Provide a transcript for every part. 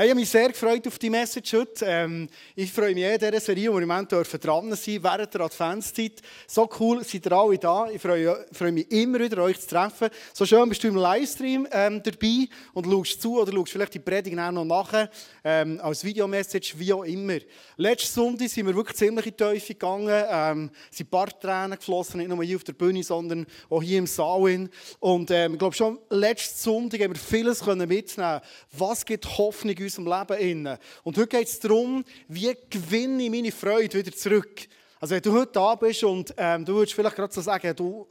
Hey, ich habe mich sehr gefreut auf die Message heute. Ähm, ich freue mich in dieser Serie, wo wir im Moment dran sein während der Adventszeit. So cool, seid ihr alle da. Ich freue, freue mich immer wieder, euch zu treffen. So schön bist du im Livestream ähm, dabei und schaust zu oder schaust vielleicht die Predigt noch nachher ähm, als Videomessage, wie auch immer. Letzten Sonntag sind wir wirklich ziemlich in die Teufel gegangen. Ähm, sind ein paar Tränen geflossen, nicht nur hier auf der Bühne, sondern auch hier im Saal. Und ähm, ich glaube schon, letzten Sonntag haben wir vieles mitnehmen Was gibt Hoffnung in unserem Leben. Und heute geht es darum, wie gewinne ich meine Freude wieder zurück. Also wenn du heute da bist und ähm, du würdest vielleicht gerade so sagen, du,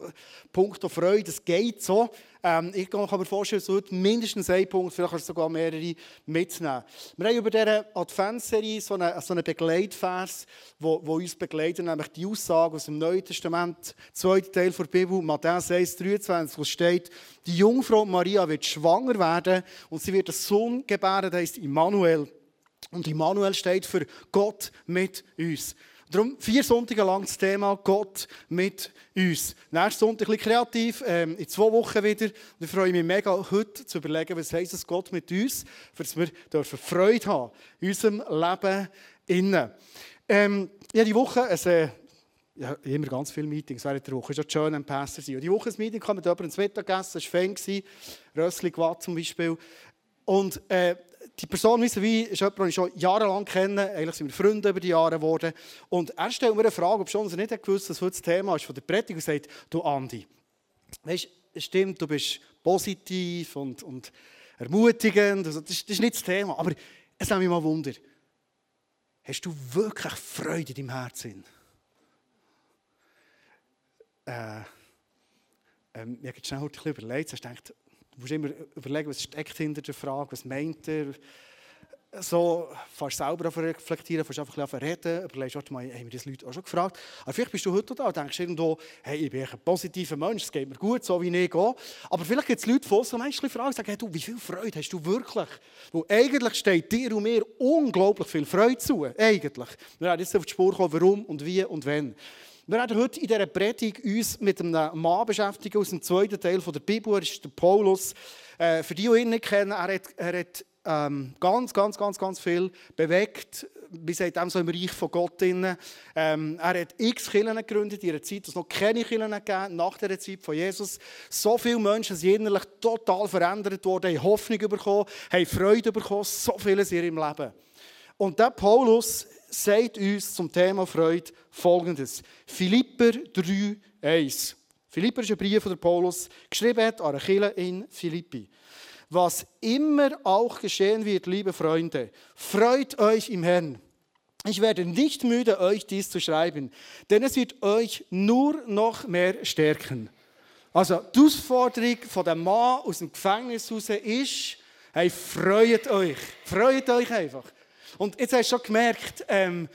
Punkt auf Freude, das geht so. Ähm, ich kann mir vorstellen, dass du heute mindestens einen Punkt, vielleicht sogar mehrere mitnehmen. Wir haben über diese Adventsserie so einen, so einen Begleitvers, wo, wo uns begleitet, nämlich die Aussage aus dem Neuen Testament, zweiter Teil der Bibel, Matthäus 1, 23, wo steht, die Jungfrau Maria wird schwanger werden und sie wird einen Sohn gebären, der heißt Immanuel. Und Immanuel steht für Gott mit uns. Darum vier Sonntage lang das Thema Gott mit uns. Nächsten Sonntag ein bisschen kreativ, ähm, in zwei Wochen wieder. Und ich freue mich mega, heute zu überlegen, was heisst es Gott mit uns, dass wir dürfen Freude haben in unserem Leben innen. Ähm, ja, die Woche, also, ja, immer ganz viele Meetings während der Woche. Es war schön am Pastor sein. Und die Woche ein Meeting kam mit jemandem ins Mittagessen, das war Fan, Rössli Gwatt zum Beispiel. Und äh, die Person ist jemand, den ich schon jahrelang kenne. Eigentlich sind wir Freunde über die Jahre geworden. Und er stellt mir eine Frage, ob schon er nicht gewusst was heute das Thema ist von der Predigt und sagt, du Andi, weißt, stimmt, du bist positiv und, und ermutigend. Also, das, ist, das ist nicht das Thema. Aber es nimmt mich mal Wunder. Hast du wirklich Freude in deinem Herzen? Äh, ähm, ich habe schnell überlegt. Ich dachte, Du musst immer überlegen, was steckt hinter der Frage, was meint er. So fast selber reflektieren, fast einfach ein bisschen reden, überlegst, warte mal, haben wir das Leute auch schon gefragt. Aber vielleicht bist du heute da und denkst irgendwo, hey, ich bin ein positiver Mensch, es geht mir gut, so wie ich gehe. Aber vielleicht gibt es Leute von uns, die fragen, sagen, hey, du, wie viel Freude hast du wirklich? Weil eigentlich steht dir und mir unglaublich viel Freude zu. Eigentlich. Wir werden jetzt auf die Spur kommen, warum und wie und wann. Wir werden heute in dieser Predigt uns mit einem Mann beschäftigen aus dem zweiten Teil der Bibel. Er ist der Paulus. Äh, für die, die ihn nicht kennen, er hat, er hat ähm, ganz, ganz, ganz, ganz viel bewegt. Wir sagen so im Reich von Gott. Ähm, er hat x Kirchen gegründet in einer Zeit, es noch keine Kirchen gegeben nach der Zeit von Jesus. So viele Menschen sind innerlich total verändert worden, haben Hoffnung bekommen, haben Freude bekommen, so vieles in ihrem Leben. Und der Paulus sagt uns zum Thema Freude folgendes. Philipper 3, 1. Philipper ist ein Brief von Paulus, geschrieben hat an Achille in Philippi. Was immer auch geschehen wird, liebe Freunde, freut euch im Herrn. Ich werde nicht müde, euch dies zu schreiben, denn es wird euch nur noch mehr stärken. Also, die Ausforderung von dem Mann aus dem Gefängnis raus ist, hey, freut euch. Freut euch einfach. Und jetzt hast du schon gemerkt, ähm,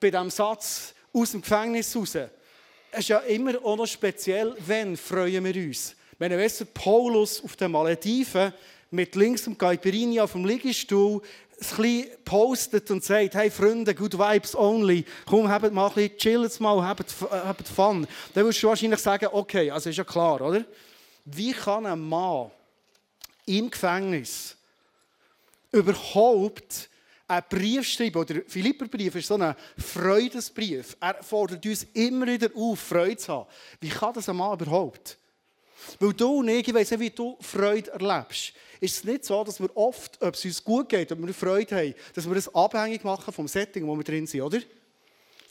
bei diesem Satz aus dem Gefängnis raus, es ist ja immer auch noch speziell, wenn freuen wir uns. Wenn ihr wisst, Paulus auf den Malediven mit links dem Caipirinha auf dem Liegestuhl ein postet und sagt, hey Freunde, good vibes only, komm, habt mal ein bisschen, chillt mal, habt, habt Fun. Dann wirst du wahrscheinlich sagen, okay, also ist ja klar, oder? Wie kann ein Mann im Gefängnis überhaupt einen Brief schreiben, oder Philipperbrief ist so ein Freudesbrief. Er fordert uns immer wieder auf, Freude zu haben. Wie kann das ein Mann überhaupt? Weil du und ich, ich weiss nicht, wie du Freude erlebst. Ist es nicht so, dass wir oft, ob es uns gut geht, ob wir Freude haben, dass wir das abhängig machen vom Setting, wo wir drin sind, oder?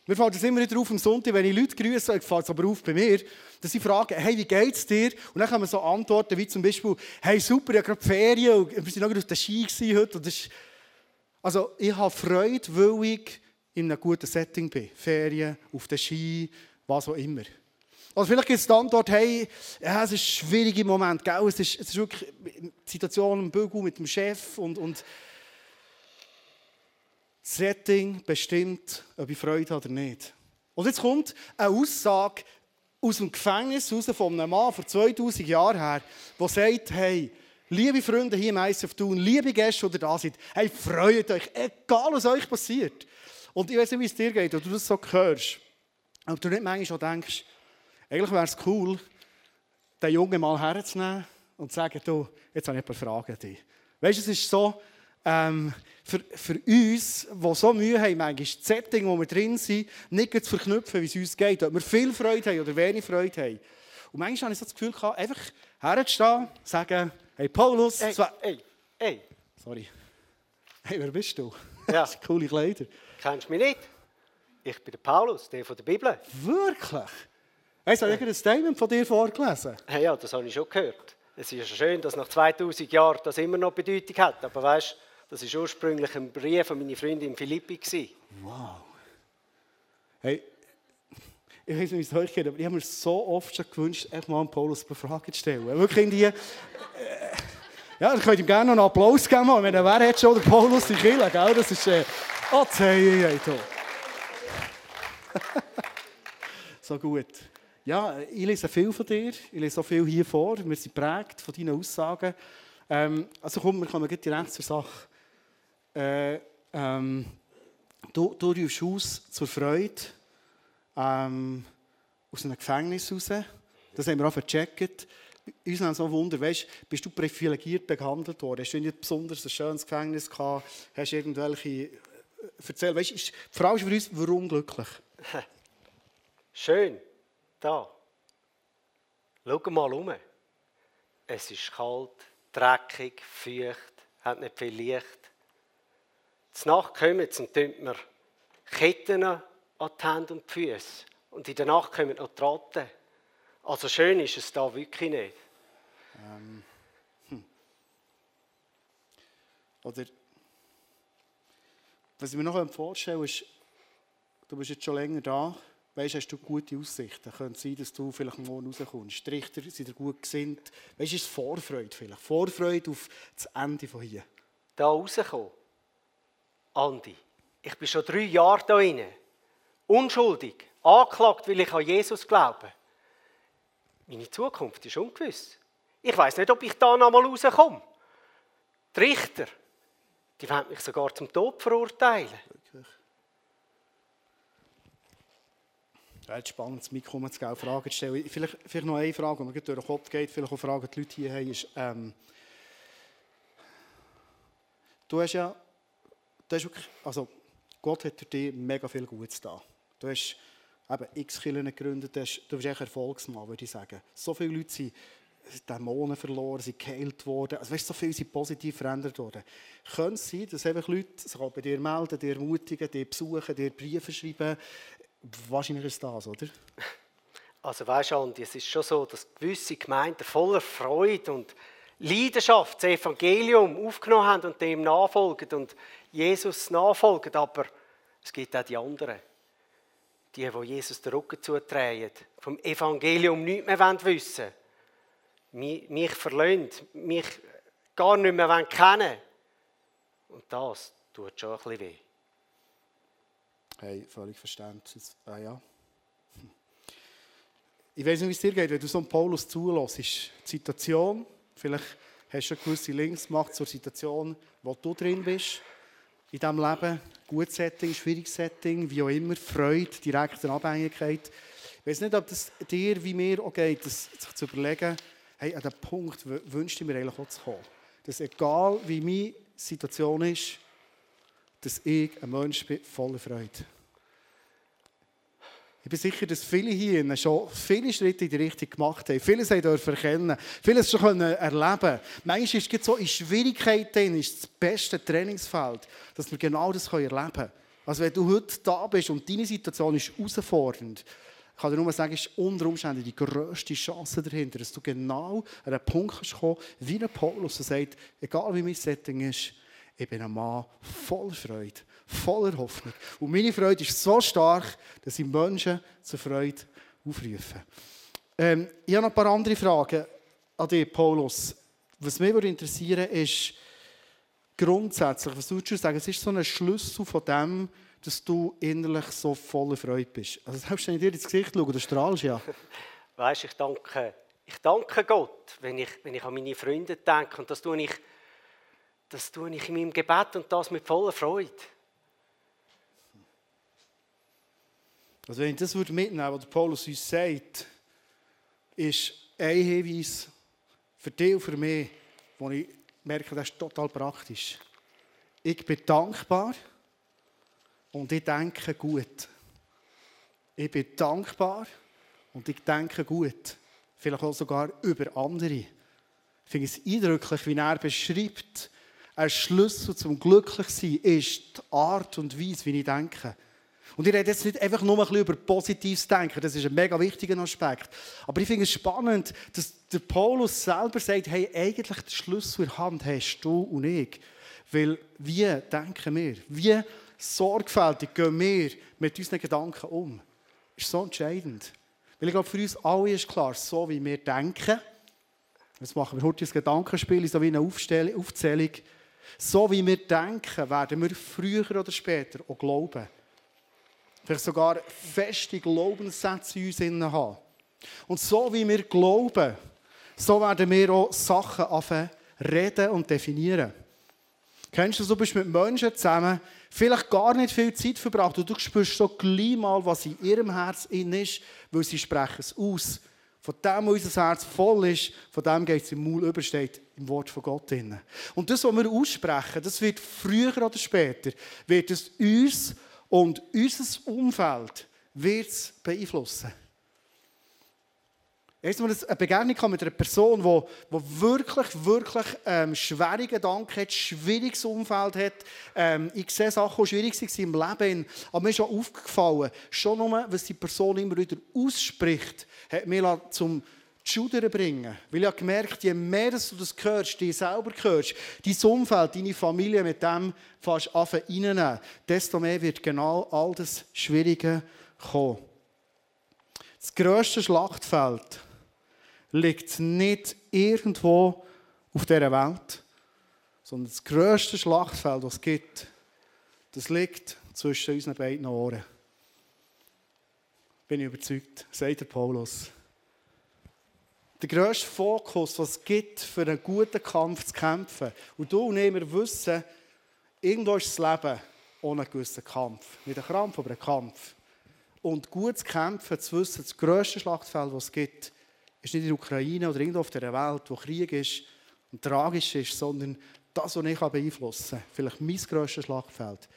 Mir fällt es immer wieder auf am Sonntag, wenn ich Leute grüße, fällt es aber auf bei mir, dass sie fragen, hey, wie geht's dir? Und dann man so antworten, wie zum Beispiel, hey, super, ich habe gerade Ferien und wir sind noch auf der Ski heute und das ist also ich habe Freude, weil ich in einem guten Setting bin. Ferien, auf der Ski, was auch immer. Also vielleicht gibt es die Antwort, hey, ja, es ist ein schwieriger Moment, gell? Es, ist, es ist wirklich die Situation im Bügel mit dem Chef und, und das Setting bestimmt, ob ich Freude habe oder nicht. Und jetzt kommt eine Aussage aus dem Gefängnis raus von einem Mann vor 2000 Jahren her, der sagt, hey, Liebe Freunde hier im ICF Thun, liebe Gäste, die da sind, hey, freut euch, egal was euch passiert. Und ich weiß nicht, wie es dir geht, oder du das so hörst. Aber du nicht manchmal schon denkst, eigentlich wäre es cool, den Jungen mal herzunehmen und zu sagen, du, jetzt habe ich ein paar Fragen an dich. Weißt du, es ist so, ähm, für, für uns, die so Mühe haben, manchmal das Setting, wo wir drin sind, nicht zu verknüpfen, wie es uns geht, ob wir viel Freude haben oder wenig Freude haben. Und manchmal habe ich so das Gefühl einfach herzustehen, sagen, hey Paulus, Ey, zwei... ey, ey, Sorry. Hey, wer bist du? Ja. Das sind coole Kleider. kennst du mich nicht? Ich bin der Paulus, der von der Bibel. Wirklich? Hey, soll ich ein Statement von dir vorgelesen? Hey, ja, das habe ich schon gehört. Es ist schön, dass nach 2000 Jahren das immer noch Bedeutung hat. Aber weißt du, das war ursprünglich ein Brief von meiner Freundin Philippi. Wow. Hey, ich weiß nicht, wie es euch geht, aber ich habe mir so oft schon gewünscht, einfach mal an Paulus eine Frage zu stellen. Wirklich in die... Äh, ja, ich könnte ihm gerne noch einen Applaus geben. Ich meine, wer hat schon den Paulus in Kille, gell? Das ist... Äh, oh, hey, hey, So gut. Ja, ich lese viel von dir. Ich lese auch viel hier vor. Wir sind geprägt von deinen Aussagen. Ähm, also komm, wir kommen direkt zur Sache. Äh, ähm, du, du rufst aus zur Freude ähm, aus einem Gefängnis raus. Das haben wir auch vercheckt. Uns haben so Wunder, weißt, bist du privilegiert behandelt worden? Hast du nicht besonders ein schönes Gefängnis gehabt? Hast du irgendwelche... äh, Erzähl, weißt, ist, die Frage ist für uns, warum glücklich? Schön. Da. Schau mal um. Es ist kalt, dreckig, feucht, hat nicht viel Licht. Zur Nacht kommen und tun mir Ketten an die Hände und die Füße. Und in der Nacht kommen noch die Ratten. Also schön ist es da wirklich nicht. Oder was ich mir noch vorstellen ist, du bist jetzt schon länger da, weißt, hast du gute Aussichten. Könnte sein, dass du vielleicht morgen rauskommst. Die Richter sind dir gut gesinnt. Weißt du, ist es Vorfreude vielleicht? Vorfreude auf das Ende von hier. Da rauskommen. Andi, ich bin schon drei Jahre da inne. Unschuldig. Angeklagt, weil ich an Jesus glaube. Meine Zukunft ist ungewiss. Ich weiß nicht, ob ich da noch mal rauskomme. Die Richter, die wollen mich sogar zum Tod verurteilen. Wirklich. Ja, jetzt spannend, das Mikro zu geben, Fragen zu stellen. Vielleicht, vielleicht noch eine Frage, die mir durch den Kopf geht, vielleicht auch Fragen, die Leute hier haben, ist, ähm, du hast ja, du hast wirklich, also Gott hat dich mega viel Gutes da. Du hast eben x Kirchen gegründet, du, bist echt Erfolgsmann, würde ich sagen. So viele Leute sind Dämonen verloren, sind geheilt worden, also weißt, so viele sind positiv verändert worden. Könnte es sein, dass einfach Leute sich bei dir melden, dir ermutigen, dir besuchen, dir Briefe schreiben? Wahrscheinlich ist das, oder? Also weißt du, Andi, es ist schon so, dass gewisse Gemeinden voller Freude und Leidenschaft das Evangelium aufgenommen haben und dem nachfolgen und Jesus nachfolgen, aber es gibt auch die anderen. Die, die Jesus den Rücken zudrehen, vom Evangelium nichts mehr wissen wollen, mich, verlöhnt, mich gar nicht mehr kennen. Und das tut schon ein bisschen weh. Hey, völlig verständlich. Ah, ja. Ich weiß nicht, wie es dir geht, wenn du so einen Paulus zulässt. Die Situation, vielleicht hast du eine gewisse Links gemacht zur Situation, wo du drin bist, in diesem Leben. Gutes Setting, schwieriges Setting, wie auch immer, Freude, direkte Abhängigkeit. Ich weiß nicht, ob das dir wie mir auch geht, das, sich zu überlegen, hey, an den Punkt wünschte ich mir eigentlich auch zu kommen. Dass egal wie meine Situation ist, dass ich ein Mensch bin voller Freude. Ich bin sicher, dass viele hier schon viele Schritte in die Richtung gemacht haben. Vieles haben dürfen erkennen, vieles schon erleben. Manchmal ist es so in Schwierigkeiten ist das beste Trainingsfeld, dass wir genau das erleben können. Also wenn du heute da bist und deine Situation ist herausfordernd, kann ich nur sagen, ist unter Umständen die grösste Chance dahinter, dass du genau an einen Punkt kannst kommen, wie ein Paulus, der sagt, egal wie mein Setting ist, ich bin ein Mann voller Freude, voller Hoffnung. Und meine Freude ist so stark, dass ich Menschen zur Freude aufrufe. Ähm, ich habe noch ein paar andere Fragen an dich, Paulus. Was mich würde interessieren ist, grundsätzlich, was würdest du sagen, es ist so ein Schlüssel von dem, dass du innerlich so voller Freude bist. Also selbst wenn ich dir ins Gesicht schaue, du strahlst ja. Weißt, ich danke, ich danke Gott, wenn ich, wenn ich an meine Freunde denke. Und das tue ich, das tue ich in meinem Gebet und das mit voller Freude. Also wenn ich das würde mitnehmen was der Paulus uns sagt, ist ein Hinweis für dich und für mich, wo ich merke, das ist total praktisch. ich bin dankbar und ich denke gut. Ich bin dankbar und ich denke gut. Vielleicht auch sogar über andere. Ich finde es eindrücklich, wie er beschreibt, ein Schlüssel zum Glücklichsein ist die Art und Weise, wie ich denke. Und ich rede jetzt nicht einfach nur ein bisschen über positives Denken, das ist ein mega wichtiger Aspekt. Aber ich finde es spannend, dass der Paulus selber sagt, hey, eigentlich den Schlüssel in der Hand hast du und ich. Weil wie denken wir? Wie sorgfältig gehen wir mit unseren Gedanken um? Das ist so entscheidend. Weil ich glaube, für uns alle ist klar, so wie wir denken, jetzt machen wir heute ein Gedankenspiel, so wie eine Aufzählung, so wie wir denken, werden wir früher oder später auch glauben. Vielleicht sogar feste Glaubenssätze in uns haben. Und so wie wir glauben, so werden wir auch Sachen anfangen reden und definieren. Kennst du, du bist mit Menschen zusammen, vielleicht gar nicht viel Zeit verbracht und du spürst so gleich mal, was in ihrem Herz in ist, weil sie sprechen es aus. Von dem, wo unser Herz voll ist, von dem geht es im Maul über, steht im Wort von Gott drin. Und das, was wir aussprechen, das wird früher oder später, wird es uns und unser Umfeld wird es beeinflussen. Erst mal eine Begegnung mit einer Person, die, wirklich, wirklich ähm, schwere Gedanken hat, schwieriges Umfeld hat. Ähm, ich sehe Sachen, die schwierig waren im Leben. Aber mir ist schon aufgefallen, schon nur, was die Person immer wieder ausspricht, hat mich zum Schudern bringen. Weil ich habe gemerkt, je mehr du das hörst, die selber hörst, dein Umfeld, deine Familie mit dem fast reinnehmen, desto mehr wird genau all das Schwierige kommen. Das grösste Schlachtfeld liegt nicht irgendwo auf dieser Welt, sondern das grösste Schlachtfeld, das es gibt, das liegt zwischen unseren beiden Ohren. Bin ich überzeugt, sagt der Paulus. Der grösste Fokus, was es gibt, für einen guten Kampf zu kämpfen. Und du und ich, wir wissen, irgendwo ist das Leben ohne einen gewissen Kampf. Nicht ein Krampf, aber ein Kampf. Und gut zu kämpfen, zu wissen, das grösste Schlachtfeld, das es gibt, ist nicht in der Ukraine oder irgendwo auf der Welt, wo Krieg ist und tragisch ist, sondern das, was ich beeinflussen kann, vielleicht mein grösstes Schlachtfeld,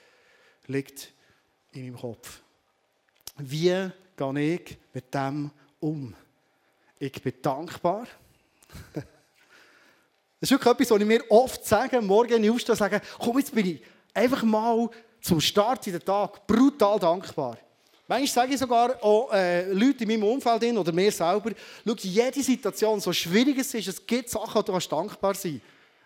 liegt in meinem Kopf. Wie gehe ich mit dem um? Ich bin dankbar. das ist wirklich etwas, was ich mir oft sage, morgen wenn ich aufstehe, sage, komm, jetzt bin ich einfach mal zum Start in den Tag brutal dankbar. Manchmal sage ich sogar auch äh, Leute in meinem Umfeld oder mir selber, schau, jede Situation, so schwierig es ist, es gibt Sachen, die du dankbar sein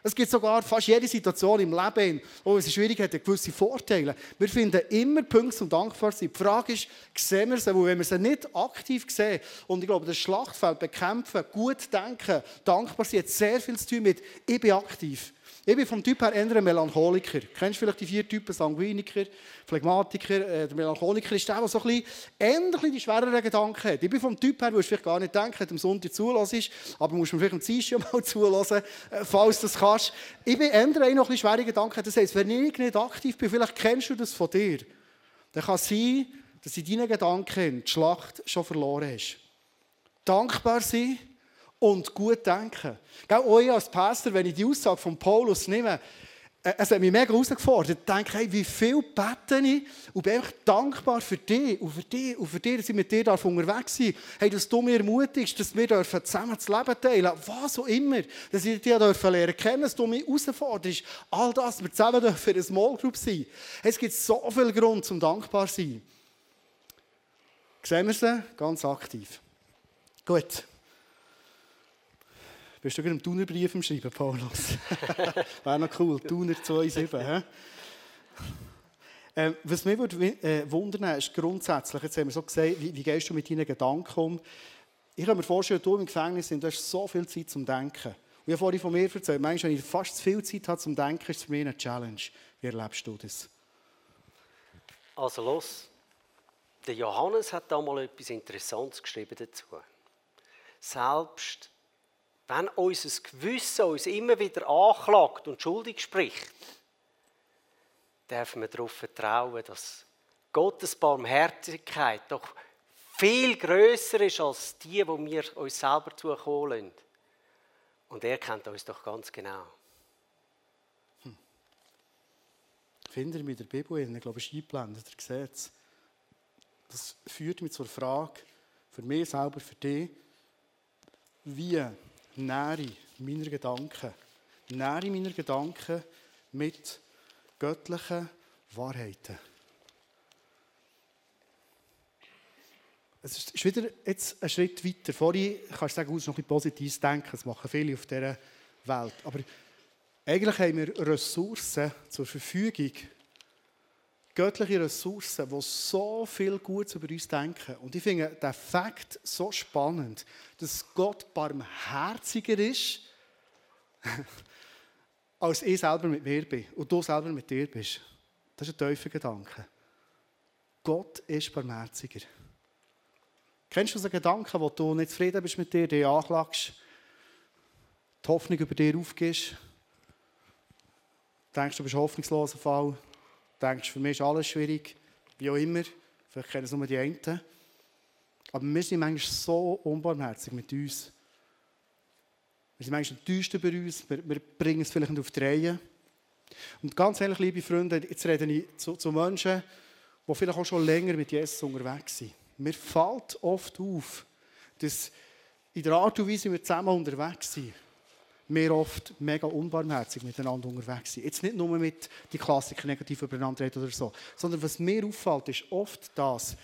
Es gibt sogar fast jede Situation im Leben, wo es schwierig hat, gewisse Vorteile. Wir finden immer Punkte zum dankbar sein. Die Frage ist, sehen wir sie? Weil wenn wir sie nicht aktiv sehen, und ich glaube, das Schlachtfeld bekämpfen, gut denken, dankbar sein, hat sehr viel zu tun mit, ich bin aktiv. Ich bin vom Typ her eher ein Melancholiker. Kennst vielleicht die vier Typen? Sanguiniker, Phlegmatiker. Äh, der Melancholiker ist der, der so ein bisschen, ähnlich die schwereren Gedanken hat. Ich bin vom Typ her, wo du vielleicht gar nicht denken, am Sonntag zulässt, aber musst mir vielleicht am Dienstag mal zulassen, äh, falls du das kannst. Ich bin eher der noch ein bisschen schwere Gedanken. Das heisst, wenn ich nicht aktiv bin, vielleicht kennst du das von dir, dann kann es sein, dass in deinen Gedanken die Schlacht schon verloren hast. Dankbar sein und gut denken. Auch ich als Pastor, wenn ich die Aussage von Paulus nehme, äh, es hat mich mega herausgefordert. Ich denke, hey, wie viel bete ich und bin einfach dankbar für dich und für dich und für dich, dass ich mit dir unterwegs sein Hey, dass du mir ermutigst, dass wir zusammen das Leben teilen Was auch immer. Dass ich dich lernen kennen dass du mich herausforderst. All das, wir zusammen für eine Small Group sein Es gibt so viel Grund zum dankbar zu sein. Sehen wir sie? Ganz aktiv. Gut. Bist du gerade einen Thunerbrief im Schreiben, Paulus? Wäre noch cool. Thuner 2,7. Ähm, was mich würde, äh, wundern ist grundsätzlich, jetzt haben wir so gesagt, wie, wie gehst du mit deinen Gedanken um? Ich kann mir vorstellen, du im Gefängnis sind, du hast so viel Zeit zum Denken. Und ich habe vorhin von mir erzählt, manchmal, wenn ich fast zu viel Zeit habe zum Denken, ist es für mich eine Challenge. Wie erlebst du das? Also los, der Johannes hat da mal etwas Interessantes geschrieben dazu. Selbst wenn unser Gewissen uns immer wieder anklagt und schuldig spricht, dürfen wir darauf vertrauen, dass Gottes Barmherzigkeit doch viel größer ist als die, die wir uns selber zukommen Und er kennt uns doch ganz genau. Hm. findet ihr mit der Bibel in, ich glaube, es ist eingeblendet, ihr seht es. Das führt mich zur Frage, für mich selber, für dich, wie nähere ich meine Gedanken, nähere meine Gedanken mit göttlichen Wahrheiten. Es ist wieder jetzt ein Schritt weiter. Vorhin kannst du sagen, du noch ein positives Denken, das machen viele auf dieser Welt. Aber eigentlich haben wir Ressourcen zur Verfügung, göttliche Ressourcen, die so viel Gutes über uns denken. Und ich finde den Fakt so spannend, dass Gott barmherziger ist, als ich selber mit mir bin und du selber mit dir bist. Das ist ein tiefer Gedanke. Gott ist barmherziger. Kennst du so Gedanken, wo du nicht zufrieden bist mit dir, dich anklagst, die Hoffnung über dir aufgibst, denkst, du bist hoffnungsloser Fall, denkst, für mich ist alles schwierig, wie auch immer, vielleicht kennen es nur die einen. Aber wir sind manchmal so unbarmherzig mit uns. Wir sind manchmal enttäuscht über uns, wir, wir bringen es vielleicht nicht auf die Reihe. Und ganz ehrlich, liebe Freunde, jetzt rede ich zu, zu Menschen, die vielleicht auch schon länger mit Jesus unterwegs sind. Mir fällt oft auf, dass in der Art und Weise, wie wir zusammen unterwegs sind, wir oft mega unbarmherzig miteinander unterwegs sind. Jetzt nicht nur mit die Klassiker negativ übereinander reden oder so, sondern was mir auffällt, ist oft das.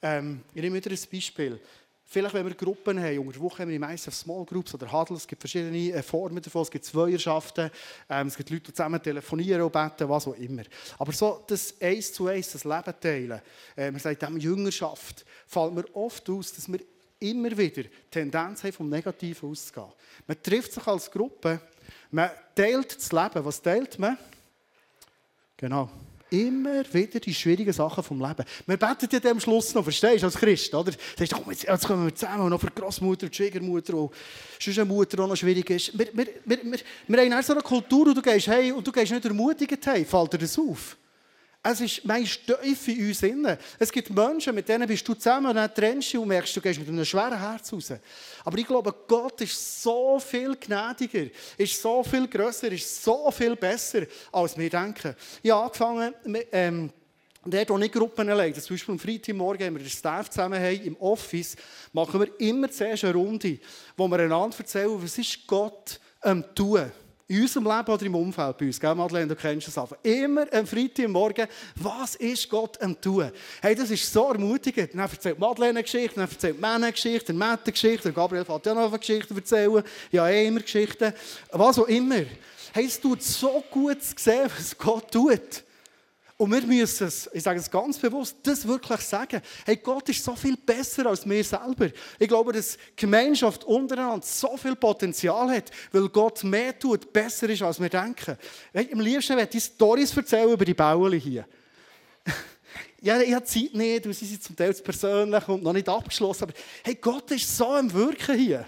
Ähm, ich nehme wieder ein Beispiel. Vielleicht, wenn wir Gruppen haben, unter der Woche haben wir meistens Small Groups oder Huddles, es gibt verschiedene äh, Formen davon, es gibt Zweierschaften, ähm, es gibt Leute, die zusammen telefonieren und beten, was auch immer. Aber so das Eins zu Eins, das Leben teilen, äh, man sagt dem Jüngerschaft, fällt mir oft aus, dass wir immer wieder Tendenz haben, vom Negativen auszugehen. Man trifft sich als Gruppe, man teilt das Leben. Was teilt man? Genau. Immer wieder die schwierigen Sachen vom Leben. Wir beten ja am Schluss noch, verstehst du, als Christ, oder? Sagst du, jetzt, jetzt kommen wir zusammen, noch für die Großmutter, die Schwiegermutter, und eine Mutter, die noch schwierig ist. Wir, wir, wir, wir, wir haben so eine Kultur, und du gehst hey und du gehst nicht ermutigend hey, fällt dir das auf? Es ist meist tief in uns innen. Es gibt Menschen, mit denen bist du zusammen und dann trennst du und merkst, du gehst mit einem schweren Herz raus. Aber ich glaube, Gott ist so viel gnädiger, ist so viel grösser, ist so viel besser, als wir denken. Ich habe angefangen, ähm, dort, wo nicht Gruppen leiten, zum Beispiel am Freitagmorgen, wenn wir den Staff zusammen haben, im Office, machen wir immer zuerst eine Runde, wo wir einander erzählen, was ist Gott am Tun in unserem Leben oder im Umfeld bei uns, gell, Madeleine, du kennst das einfach. Immer am Freitagmorgen, was ist Gott am tun? Hey, das ist so ermutigend. Dann erzählt Madeleine eine Geschichte, dann erzählt Männer eine Geschichte, Matt eine Geschichte, Gabriel hat ja noch eine Geschichte erzählen. Ja, eh immer Geschichten. Was auch immer. Hey, es tut so gut zu sehen, was Gott tut. Und wir müssen es, ich sage es ganz bewusst, das wirklich sagen. Hey, Gott ist so viel besser als wir selber. Ich glaube, dass Gemeinschaft untereinander so viel Potenzial hat, weil Gott mehr tut, besser ist, als wir denken. Hey, am liebsten werde ich Storys erzählen über die Bauern hier. ja, ich habe Zeit nicht, sie sind zum Teil persönlich und noch nicht abgeschlossen, aber hey, Gott ist so am Wirken hier.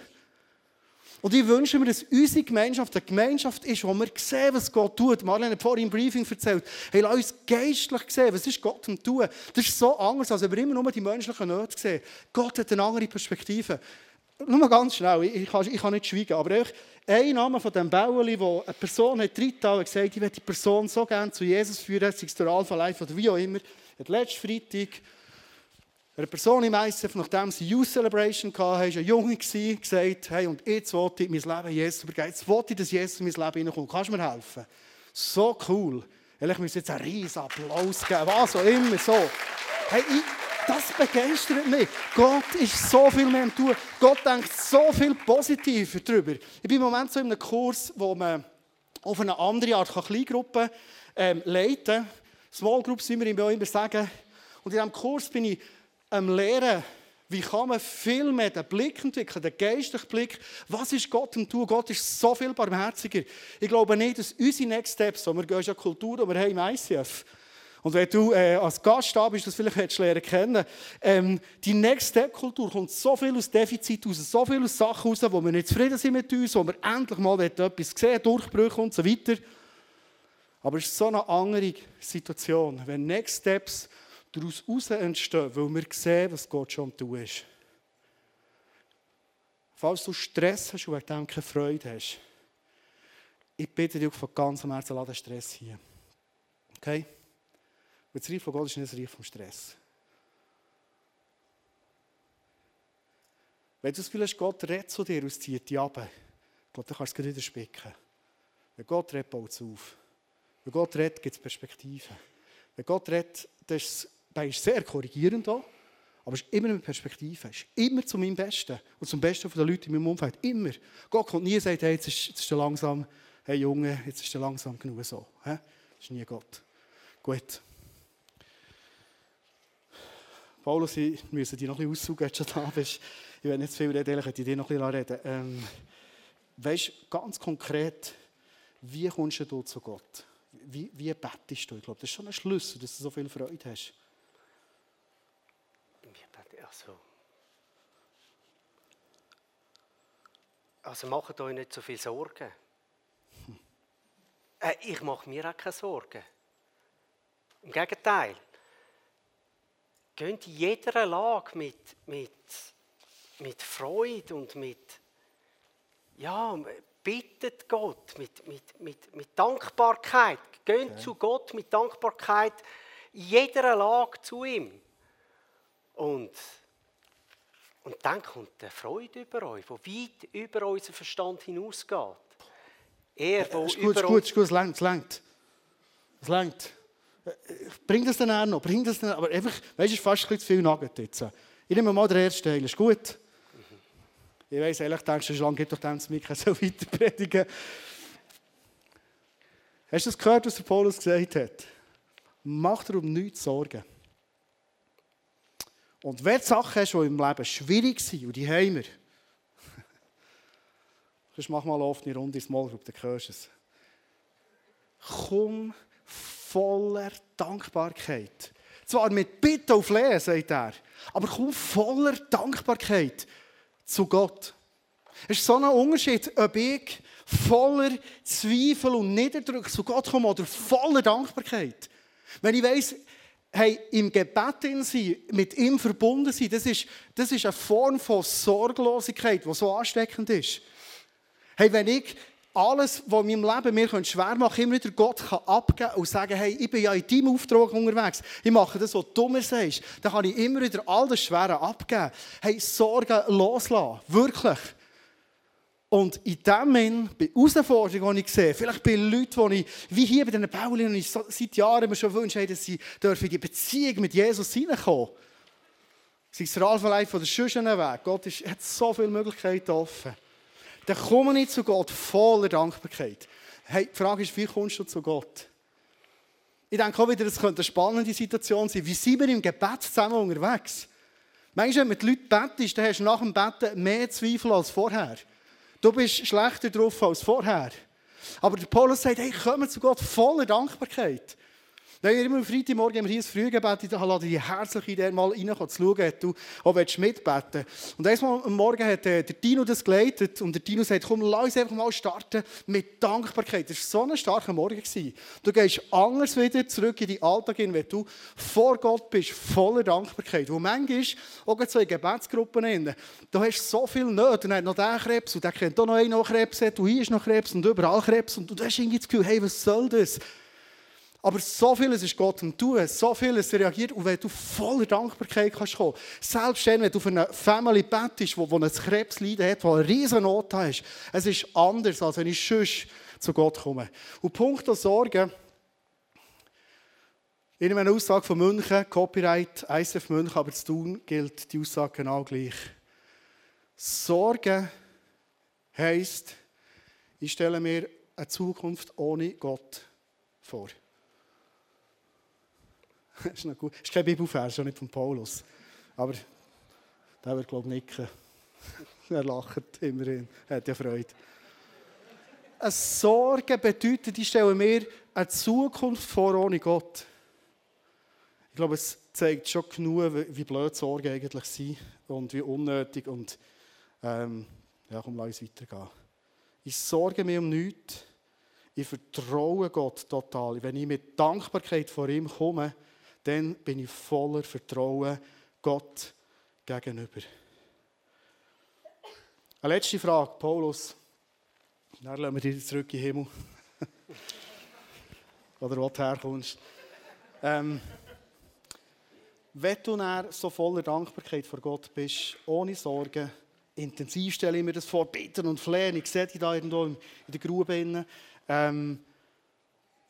Und ich wünsche mir, dass unsere Gemeinschaft eine Gemeinschaft ist, wo wir sehen, was Gott tut. Marlene hat vorhin im Briefing erzählt, hey, lass uns geistlich sehen, was ist Gott am tun. Das ist so anders, als wenn wir immer nur die menschlichen Nöte sehen. Gott hat eine andere Perspektive. Nur mal ganz schnell, ich kann, ich kann nicht schweigen, aber ein Name von dem Bauerli, wo eine Person hat reingetan und gesagt, ich möchte die Person so gerne zu Jesus führen, sei es durch Alpha Life oder wie auch immer, hat letzten Freitag eine Person im ICF, nachdem sie Youth Celebration hatte, war ein Junge, gesagt, hey, und jetzt wollte ich mein Leben Jesus übergeben. Jetzt wollte ich, dass Jesus in mein Leben hineinkommt. Kannst du mir helfen? So cool. Ich muss jetzt einen riesen Applaus geben, was auch immer, so. Hey, ich, das begeistert mich. Gott ist so viel mehr am Tun. Gott denkt so viel positiver darüber. Ich bin im Moment so in einem Kurs, wo man auf eine andere Art Kleingruppen ähm, leiten kann. Small Groups, wie wir immer sagen. Und in diesem Kurs bin ich am Lehren, wie kann man viel mehr den Blick entwickeln, den geistlichen Blick, was ist Gott am Tun? Gott ist so viel barmherziger. Ich glaube nicht, dass unsere Next Steps, so wir gehen ja Kultur, und wir haben im ICF, und wenn du äh, als Gast da bist, das vielleicht lernen kennen, ähm, die Next Step Kultur kommt so viel aus Defizit raus, so viel aus Sachen raus, wo wir nicht zufrieden sind mit uns, wo wir endlich mal etwas sehen, Durchbrüche und so weiter. Aber es ist so eine andere Situation, wenn Next Steps daraus heraus entstehen, weil wir sehen, was Gott schon am ist. Falls du Stress hast und wegen dem keine Freude hast, ich bitte dich von ganzem Herzen, lass den Stress hier. Okay? Und das Reich von Gott ist nicht das Reich vom Stress. Wenn du das Gefühl hast, Gott redet zu dir und zieht dich ab, dann kannst du es wieder spicken. Wenn Gott redet, baut es auf. Wenn Gott redet, gibt es Perspektiven. Wenn Gott redet, dann ist es sehr korrigierend auch, aber es ist immer eine Perspektive. Es ist immer zu meinem Besten und zum Besten der Leute in meinem Umfeld. Immer. Gott kommt nie und sagt, hey, jetzt ist, jetzt ist er langsam, hey Junge, jetzt ist er langsam genug so. Das ist nie Gott. Gut. Paulus, ich müssen dich noch ein bisschen aussaugen, schon da bist. Ich will nicht zu viel reden, ich dir noch ein bisschen reden. Ähm, weißt du, ganz konkret, wie kommst du zu Gott? Wie, wie bettest du? Ich glaube, das ist schon ein Schlüssel, dass du so viel Freude hast. Also, also macht euch nicht so viel Sorgen. Äh, ich mache mir auch keine Sorgen. Im Gegenteil. Geht in jeder Lage mit, mit, mit Freude und mit, ja, bittet Gott mit, mit, mit, mit Dankbarkeit. Geht okay. zu Gott mit Dankbarkeit in jeder Lage zu ihm. Und, und dann kommt eine Freude über euch, die weit über unseren Verstand hinausgeht. Er, wo ist gut, ist gut, ist gut, es längt, es längt. Es längt. Bring das dann auch noch, bring das dann, aber einfach, weißt du, es ist fast ein bisschen zu viel Nugget jetzt. Ich nehme mal den ersten Teil, ist gut? Ich weiss, ehrlich, denkst du, lange gibt doch dem Mika so weiter predigen. Hast du das gehört, was der Paulus gesagt hat? Mach dir um nichts Sorgen. Und wenn du Sachen hast, die im Leben schwierig sind, und die haben wir, Sonst mach mal oft eine Runde Small Group, dann hörst du es. Komm voller Dankbarkeit. Zwar mit Bitte auf Flehen, sagt er, aber komm voller Dankbarkeit zu Gott. Es ist so ein Unterschied, ob ich voller Zweifel und Niederdruck zu Gott komme oder voller Dankbarkeit. Wenn ich weiss, hey, im Gebet sein, mit ihm verbunden sein, das ist, das ist eine Form von Sorglosigkeit, die so ansteckend ist. Hey, wenn ich alles, was in meinem Leben mir schwer macht, immer wieder Gott kann abgeben und sagen, hey, ich bin ja in deinem Auftrag unterwegs, ich mache das, was du mir sagst, dann kann ich immer wieder all das Schwere abgeben. Hey, Sorgen loslassen, wirklich. Und in dem Sinn, bei Herausforderungen, die ich sehe, vielleicht bei Leuten, die ich, wie hier bei diesen Bauern, die ich seit Jahren mir schon wünsche, dass sie in die Beziehung mit Jesus hineinkommen. Sei es der Alpha-Life oder der Weg. Gott ist, hat so viele Möglichkeiten offen dann komme ich zu Gott voller Dankbarkeit. Hey, die Frage ist, wie kommst du zu Gott? Ich denke auch wieder, das könnte eine spannende Situation sein. Wie sind wir im Gebet zusammen unterwegs? Manchmal, wenn man die Leute betest, dann hast du nach dem Beten mehr Zweifel als vorher. Du bist schlechter drauf als vorher. Aber der Paulus sagt, hey, komm zu Gott voller Dankbarkeit. Wir immer am Freitagmorgen haben wir hier ein Frühgebet, ich lade dich herzlich in mal rein zu schauen, ob du auch mitbeten Und einmal am Morgen hat äh, der Dino das geleitet und der Dino sagt, komm, lass uns einfach mal starten mit Dankbarkeit. Das war so ein starker Morgen. Du gehst anders wieder zurück in deinen Alltag hin, wenn du vor Gott bist, voller Dankbarkeit. Wo manchmal, auch so in Gebetsgruppen, drin, da hast du so viel Nöte. Dann hat noch der Krebs und der kennt auch noch einen, der Krebs und hier ist noch Krebs und überall Krebs. Und du hast irgendwie das Gefühl, hey, was soll das? Aber so vieles ist Gott am Tun, so vieles reagiert. Und wenn du voller Dankbarkeit kannst kommen, selbst dann, wenn du für eine Family bettest, wo, wo ein Krebsleiden hat, wo eine riesen Not hast, es ist anders, als wenn ich sonst zu Gott komme. Und Punkt der Sorge, in einer Aussage von München, Copyright, ISF München, aber zu tun gilt die Aussage genau gleich. Sorge heisst, ich stelle mir eine Zukunft ohne Gott vor. Das ist noch gut. Das ist kein Bibelvers, schon nicht von Paulus. Aber der wird, glaube ich, nicken. er lacht immerhin. Er hat ja Freude. Eine Sorge bedeutet, ich stelle mir eine Zukunft vor ohne Gott. Ich glaube, es zeigt schon genug, wie blöd Sorgen eigentlich sind und wie unnötig. Und ähm, ja, komm, lass uns weitergehen. Ich sorge mir um nichts. Ich vertraue Gott total. Wenn ich mit Dankbarkeit vor ihm komme, dann bin ich voller Vertrauen Gott gegenüber. Eine letzte Frage, Paulus. Dann lassen wir dich zurück in den Himmel. Oder wo du herkommst. Ähm, wenn du dann so voller Dankbarkeit vor Gott bist, ohne Sorgen, intensiv stelle ich mir das vor, bitten und flehen, ich sehe dich da irgendwo in der Grube. Ähm,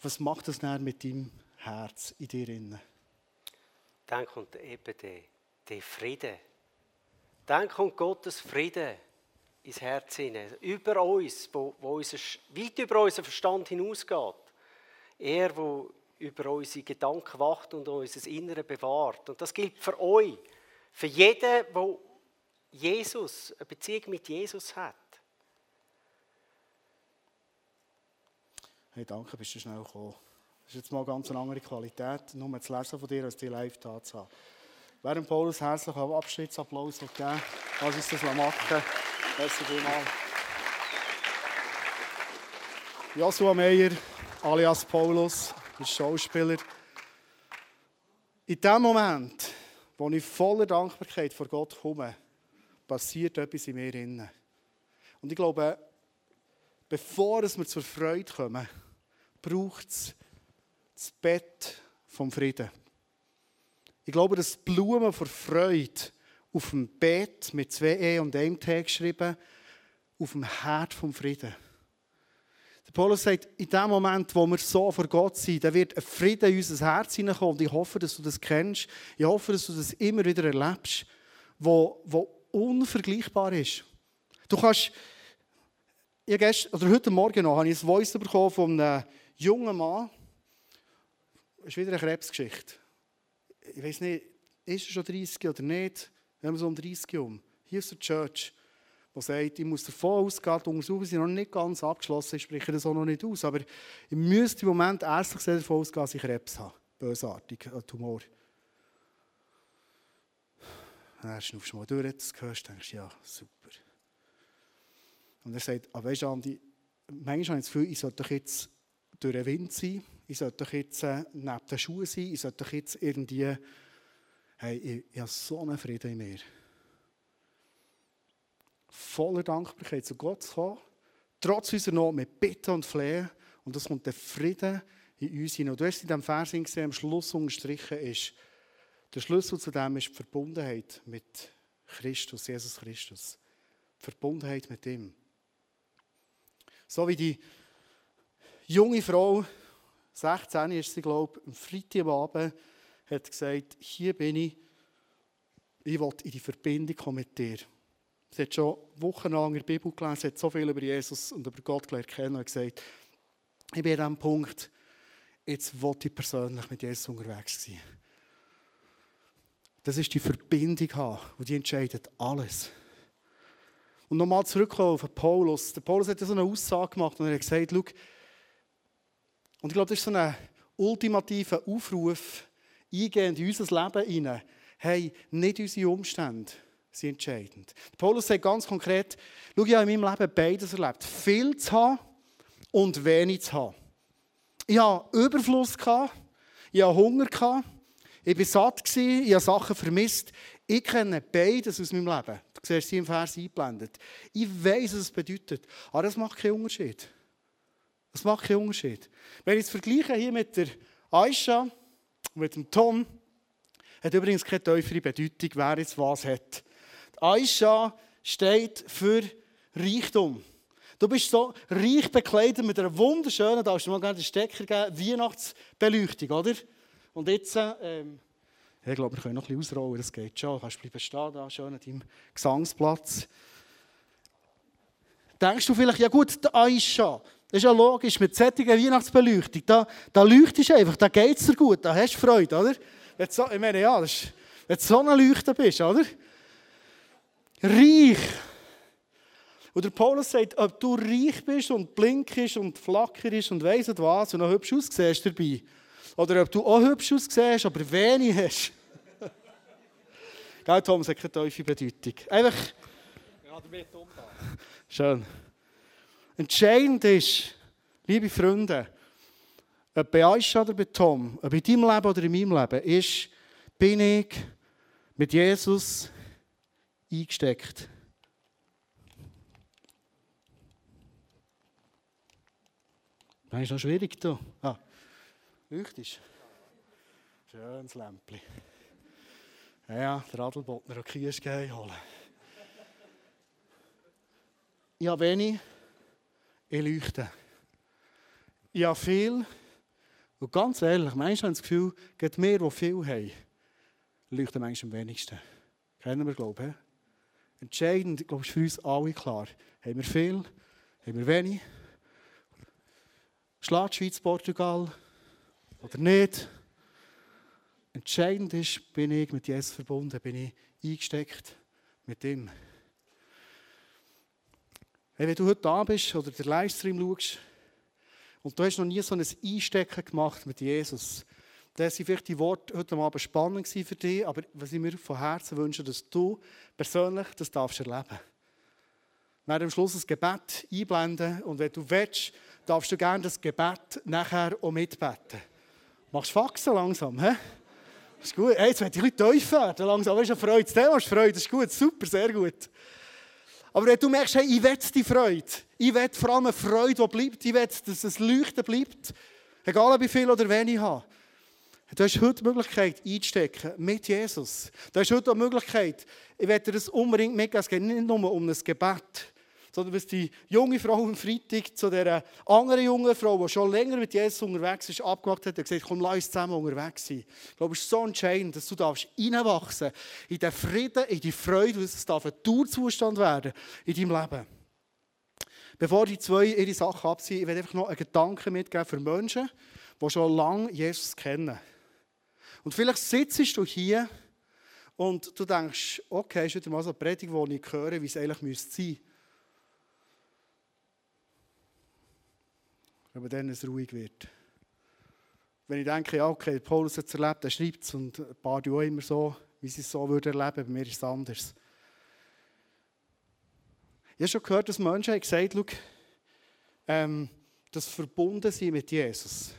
was macht das dann mit deinem Herz in dir? Dann kommt eben der, der Friede. Dann kommt Gottes Friede ins Herz hinein, über uns, wo, wo unser, weit über unseren Verstand hinausgeht. Er, der über unsere Gedanken wacht und unser Innere bewahrt. Und das gilt für euch, für jeden, der Jesus, eine Beziehung mit Jesus hat. Hey, danke, bist du schnell gekommen. Das ist jetzt mal ganz eine andere Qualität, nur zu lesen von dir, als die live da zu haben. Während Paulus herzlichen Abschnittsapplaus geben, lass uns das machen. Merci vielmals. Joshua Meyer, alias Paulus, ist Schauspieler. In dem Moment, wo ich voller Dankbarkeit vor Gott komme, passiert etwas in mir innen. Und ich glaube, bevor wir zur Freude kommen, braucht es das Bett vom Frieden. Ich glaube, dass Blumen vor Freude auf dem Bett mit zwei E und einem T geschrieben, auf dem Herd vom Frieden. Der Paulus sagt, in dem Moment, wo wir so vor Gott sind, da wird ein Frieden in unser Herz hineinkommen. Und ich hoffe, dass du das kennst. Ich hoffe, dass du das immer wieder erlebst, wo, wo unvergleichbar ist. Du kannst, ich gestern, oder heute Morgen noch, habe ich ein Voice bekommen von einem jungen Mann. Ist wieder eine Krebsgeschichte. Ich weiß nicht, ist er schon 30 oder nicht? Wir haben so um 30 um. Hier ist der Church der sagt, ich muss davon ausgehen, die Untersuchungen sind noch nicht ganz abgeschlossen, ich spreche das auch noch nicht aus, aber ich müsste im Moment erstlich davon ausgehen, dass ich Krebs habe. Bösartig, ein Tumor. Dann schnaufst du mal durch, das hörst, denkst ja, super. Und er sagt, ah, weißt du, Andi, manchmal habe ich das Gefühl, ich sollte doch jetzt durch den Wind sein, ich sollte doch jetzt äh, neben den Schuhen sein, ich sollte doch jetzt irgendwie, hey, ich, ich habe so einen Frieden in mir voller Dankbarkeit zu Gott zu kommen, trotz unserer Not mit Bitten und Flehen. Und das kommt der Frieden in uns hinein. Und du hast in diesem Vers gesehen, am Schluss unterstrichen ist, der Schlüssel zu dem ist die Verbundenheit mit Christus, Jesus Christus. Die Verbundenheit mit ihm. So wie die junge Frau, 16 ist sie, glaube ich, am Freitag am Abend, hat gesagt, hier bin ich, ich will in die Verbindung mit dir. Sie hat schon wochenlang in der Bibel gelesen, sie hat so viel über Jesus und über Gott gelernt kennen und gesagt, ich bin an diesem Punkt, jetzt will ich persönlich mit Jesus unterwegs sein. Das ist die Verbindung haben die entscheidet alles. Und nochmal zurückkommen auf Paulus. Der Paulus hat so eine Aussage gemacht und er hat gesagt, schau, und ich glaube, das ist so ein ultimativer Aufruf, eingehend in unser Leben hinein. Hey, nicht unsere Umstände sind entscheidend. Paulus sagt ganz konkret, schau, ich habe in meinem Leben beides erlebt. Viel zu haben und wenig zu haben. Ich hatte Überfluss, ich hatte Hunger, ich war satt, ich habe Sachen vermisst. Ich kenne beides aus meinem Leben. Du siehst sie im Vers eingeblendet. Ich weiß, was es bedeutet. Aber das macht keinen Unterschied. Das macht keinen Unterschied. Wenn ich es vergleiche hier mit der Aisha und mit dem Tom, hat übrigens keine tiefere Bedeutung, wer jetzt was hat. Aisha steht für Reichtum. Du bist so reich bekleidet mit einer wunderschönen, da hast du mal gerne den Stecker gegeben, Weihnachtsbeleuchtung, oder? Und jetzt, ähm, ich glaube, wir können noch ein bisschen ausrollen, das geht schon. Du kannst bleiben stehen, da schön an deinem Gesangsplatz. Denkst du vielleicht, ja gut, der Aisha, das ist ja logisch, mit solcher Weihnachtsbeleuchtung, da, da leuchtest du einfach, da geht es dir gut, da hast du Freude, oder? Wenn so, ich meine, ja, das ist, wenn du so ein Leuchten bist, oder? Reich. Und der Paulus sagt, ob du reich bist und blinkst und flackerst und weiss was und noch hübsch aussiehst dabei. Oder ob du auch hübsch aussiehst, aber wenig hast. Gell, Thomas hat keine tiefe Bedeutung. Einfach... Ja, damit umgehen. Schön. Entscheidend ist, liebe Freunde, ob bei Aisha oder bei Tom, ob in deinem Leben oder in meinem Leben, ist, bin ich mit Jesus eingesteckt. Das ist noch schwierig hier. Ah, leuchtest. Schönes Lämpchen. Ja, ja, der Adelbottner und Kies holen. Habe wenig, ich leuchte. Ich habe viel, und ganz ehrlich, manchmal habe ich das Gefühl, geht mehr, die viel haben, leuchten manchmal am wenigsten. Kennen wir, glaube ich. Entscheidend, glaube ich, ist für uns alle klar. Haben wir viel, haben wir wenig? Schlägt Schweiz Portugal oder nicht? Entscheidend ist, bin ich mit Jesus verbunden, bin ich eingesteckt mit ihm. Hey, wenn du heute da bist oder den Livestream schaust und du hast noch nie so ein Einstecken gemacht mit Jesus, dann sind vielleicht die Worte heute Abend spannend für dich, aber was ich mir von Herzen wünsche, dass du persönlich das darfst erleben. Werden am Schluss ein Gebet einblenden und wenn du willst, darfst du gerne das Gebet nachher auch mitbeten. Machst du Faxen langsam, hä? Das ist gut. Hey, jetzt werde ich ein bisschen tief werden langsam. Das ist eine Freude. Das ist Freude. Das ist gut. Super, sehr gut. Aber wenn du merkst, hey, ich will die Freude. Ich will vor allem eine Freude, die bleibt. Ich will, dass es Leuchten bleibt. Egal, ich viel oder wenig habe. Du hast heute die Möglichkeit einzustecken mit Jesus. Du hast heute die Möglichkeit, ich werde dir das unbedingt mitgeben, es geht nicht nur um ein Gebet sondern was die junge Frau am Freitag zu der anderen jungen Frau, die schon länger mit Jesus unterwegs ist, abgemacht hat, hat gesagt, komm, lass uns zusammen unterwegs sein. Ich glaube, es ist so entscheidend, dass du darfst reinwachsen in den Frieden, in die Freude, dass es ein Dauerzustand werden in deinem Leben. Bevor die zwei ihre Sachen abziehen, ich werde einfach noch einen Gedanken mitgeben für Menschen, die schon lange Jesus kennen. Und vielleicht sitzt du hier und du denkst, okay, ist wieder mal so eine Predigt, die ich höre, wie es eigentlich sein müsste. Aber dann es ruhig wird. Wenn ich denke, ja, okay, Paulus hat es erlebt, er schreibt es und ein paar auch immer so, wie sie es so würden erleben, bei mir ist es anders. Ich habe schon gehört, dass Menschen haben gesagt haben, ähm, das Verbundensein mit Jesus.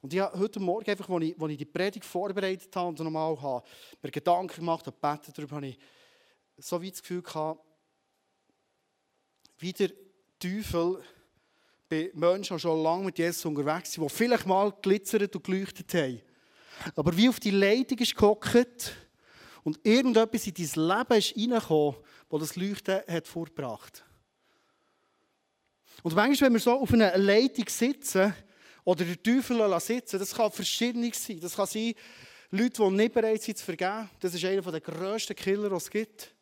Und ich habe heute Morgen, einfach, als, ich, als ich die Predigt vorbereitet habe und nochmal habe, mir Gedanken gemacht habe, gebetet darüber, habe ich so wie das Gefühl gehabt, wie der Teufel bei Menschen, die schon lange mit Jesus unterwegs sind, die vielleicht mal glitzert und geleuchtet haben. Aber wie auf die Leitung ist gehockt und irgendetwas in dein Leben ist reingekommen, das das Leuchten hat vorgebracht. Und manchmal, wenn wir so auf einer Leitung sitzen oder der Teufel sitzen, das kann verschieden sein. Das kann sein, Leute, die nicht bereit sind zu vergeben. Das ist einer der grössten Killer, die es gibt.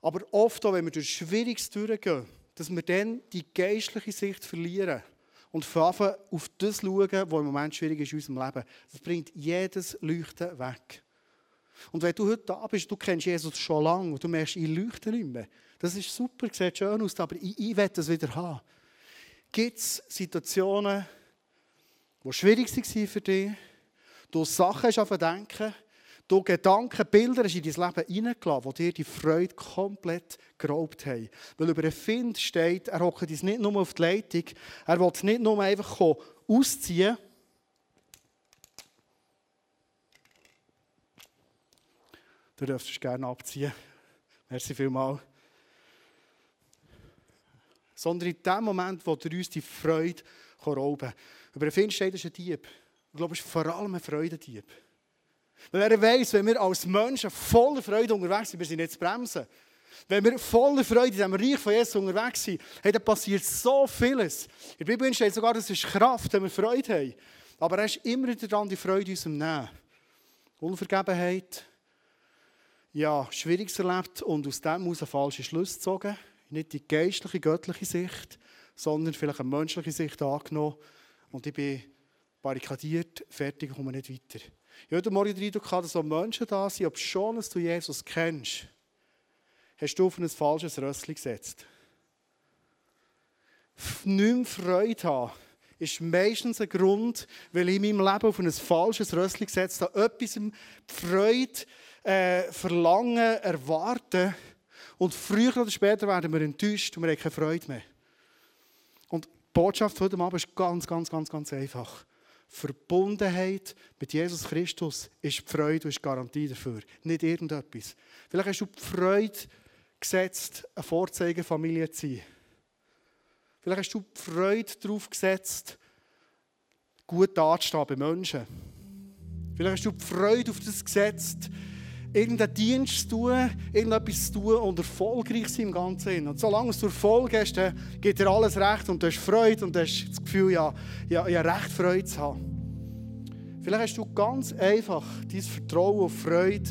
Aber oft auch, wenn wir durch Schwieriges durchgehen, dass wir dann die geistliche Sicht verlieren und anfangen auf das schauen, was im Moment schwierig ist in unserem Leben. Das bringt jedes Leuchten weg. Und wenn du heute da bist, du kennst Jesus schon lange und du merkst, ich leuchte nicht mehr. Das ist super, sieht schön aus, aber ich, ich will das wieder haben. Gibt es Situationen, die schwierig waren für dich? Du Sachen hast denken, du Gedanken, Bilder hast in dein Leben hineingelassen, die dir die Freude komplett geraubt haben. Weil über einen Find steht, er hockt uns nicht nur auf die Leitung, er will nicht nur einfach ausziehen. Du dürftest es gerne abziehen. Merci vielmals. Sondern in dem Moment, wo er uns die Freude rauben kann. Über einen Find steht, ist ein Dieb. Ich glaube, es ist vor allem ein Freudendieb. Weil er weiss, wenn wir als Menschen voller Freude unterwegs sind, wir sind nicht zu bremsen. Wenn wir voller Freude in diesem Reich von Jesus unterwegs sind, hey, dann passiert so vieles. In der Bibel steht sogar, das ist Kraft, wenn wir Freude haben. Aber er ist immer dran, die Freude uns Nehmen. Unvergebenheit, ja, Schwieriges erlebt und aus dem muss ein falscher Schluss gezogen. Nicht die geistliche, göttliche Sicht, sondern vielleicht eine menschliche Sicht angenommen. Und ich bin barrikadiert, fertig, komme nicht weiter. Ich heute Morgen den Eindruck dass so Menschen da sind, ob schon dass du Jesus kennst, hast du auf ein falsches Rössli gesetzt. Nicht mehr Freude haben ist meistens ein Grund, weil ich in meinem Leben auf ein falsches Rössli gesetzt habe, etwas Freude äh, verlangen, erwarten und früher oder später werden wir enttäuscht und wir haben keine Freude mehr. Und die Botschaft heute Abend ist ganz, ganz, ganz, ganz einfach. Verbundenheit mit Jesus Christus ist die Freude und ist die Garantie dafür. Nicht irgendetwas. Vielleicht hast du die Freude gesetzt, eine Vorzeigefamilie zu sein. Vielleicht hast du die Freude darauf gesetzt, gut dazustehen bei Menschen. Vielleicht hast du die Freude auf das gesetzt, irgendeinen Dienst zu tun, irgendetwas zu tun und erfolgreich sein im Ganzen. Und solange du Erfolg hast, dann geht dir alles recht und du hast Freude und du hast das Gefühl, ja, ja, ja recht Freude zu haben. Vielleicht hast du ganz einfach dein Vertrauen und Freude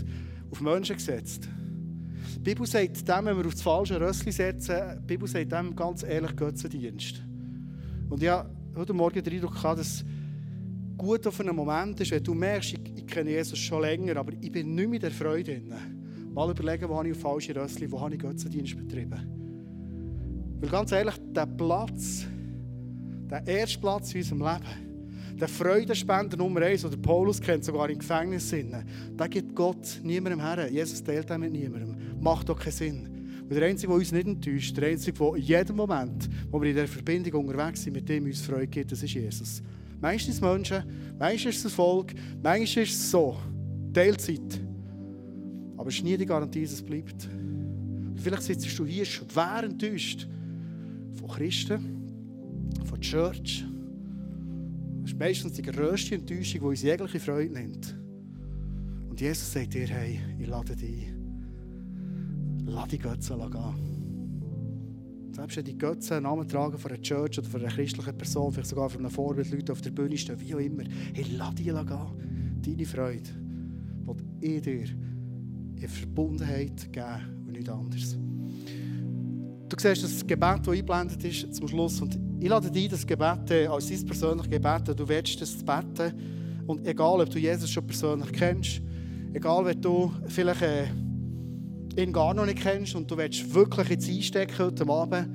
auf Menschen gesetzt. Die Bibel sagt dem, wenn wir auf das falsche Rössli setzen, die Bibel sagt dem ganz ehrlich Götzendienst. Und ja, heute Morgen den Eindruck dass gut auf einen Moment ist, wenn du merkst, ich, ich kenne Jesus schon länger, aber ich bin nicht mehr der Freude drin. Mal überlegen, wo habe ich auf falsche Rössli, wo habe ich Götzendienst betrieben. Weil ganz ehrlich, der Platz, der erste Platz in unserem Leben, der Freudenspender Nummer eins, oder Paulus kennt sogar im Gefängnis, da gibt Gott niemandem her. Jesus teilt den mit niemandem. Macht doch keinen Sinn. Und der Einzige, der uns nicht enttäuscht, der Einzige, der in jedem Moment, wo wir in dieser Verbindung unterwegs sind, mit dem uns Freude gibt, das ist Jesus. Meistens Menschen, meistens ist es Volk, manchmal ist es so. Teilzeit. Aber es ist nie die Garantie, dass es bleibt. Vielleicht sitzt du hier schwer enttäuscht von Christen, von der Church. Das ist meistens die grösste Enttäuschung, die uns jegliche Freude nimmt. Und Jesus sagt dir, hey, ich lade dich ein. Lass die Götze gehen. Selbst wenn die Götze einen Namen tragen von einer Church oder von einer christlichen Person, vielleicht sogar von einem Vorbild, Leute auf der Bühne stehen, wie auch immer. Hey, lass die gehen. Deine Freude will ich dir in Verbundenheit geben und nicht anders. Du siehst das Gebet, das eingeblendet ist zum Schluss. Und ich lade dich das Gebet äh, als dein persönliches Gebet, du willst das beten. Und egal, ob du Jesus schon persönlich kennst, egal, ob du vielleicht... Äh, ihn gar noch nicht kennst und du willst wirklich jetzt einstecken heute Abend,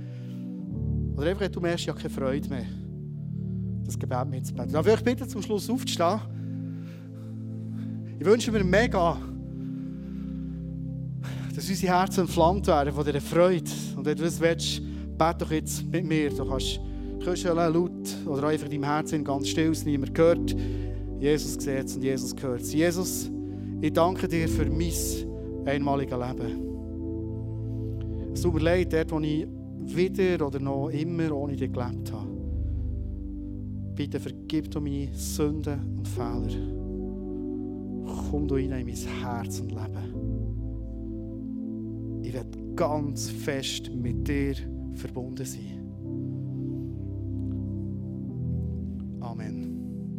oder einfach, du merkst, ja keine Freude mehr, das Gebet mitzubeten. Darf ich euch bitten, zum Schluss aufzustehen? Ich wünsche mir mega, dass unsere Herzen entflammt werden von dieser Freude. Und wenn du das willst, bete doch jetzt mit mir. Du kannst kuscheln, laut oder einfach in deinem Herzen ganz still sein. Niemand hört. Jesus sieht und Jesus hört Jesus, ich danke dir für mein einmaligen Leben. Es tut dort, wo ich wieder oder noch immer ohne dich gelebt habe. Bitte vergib du meine Sünden und Fehler. Komm du rein in mein Herz und Leben. Ich werde ganz fest mit dir verbunden sein.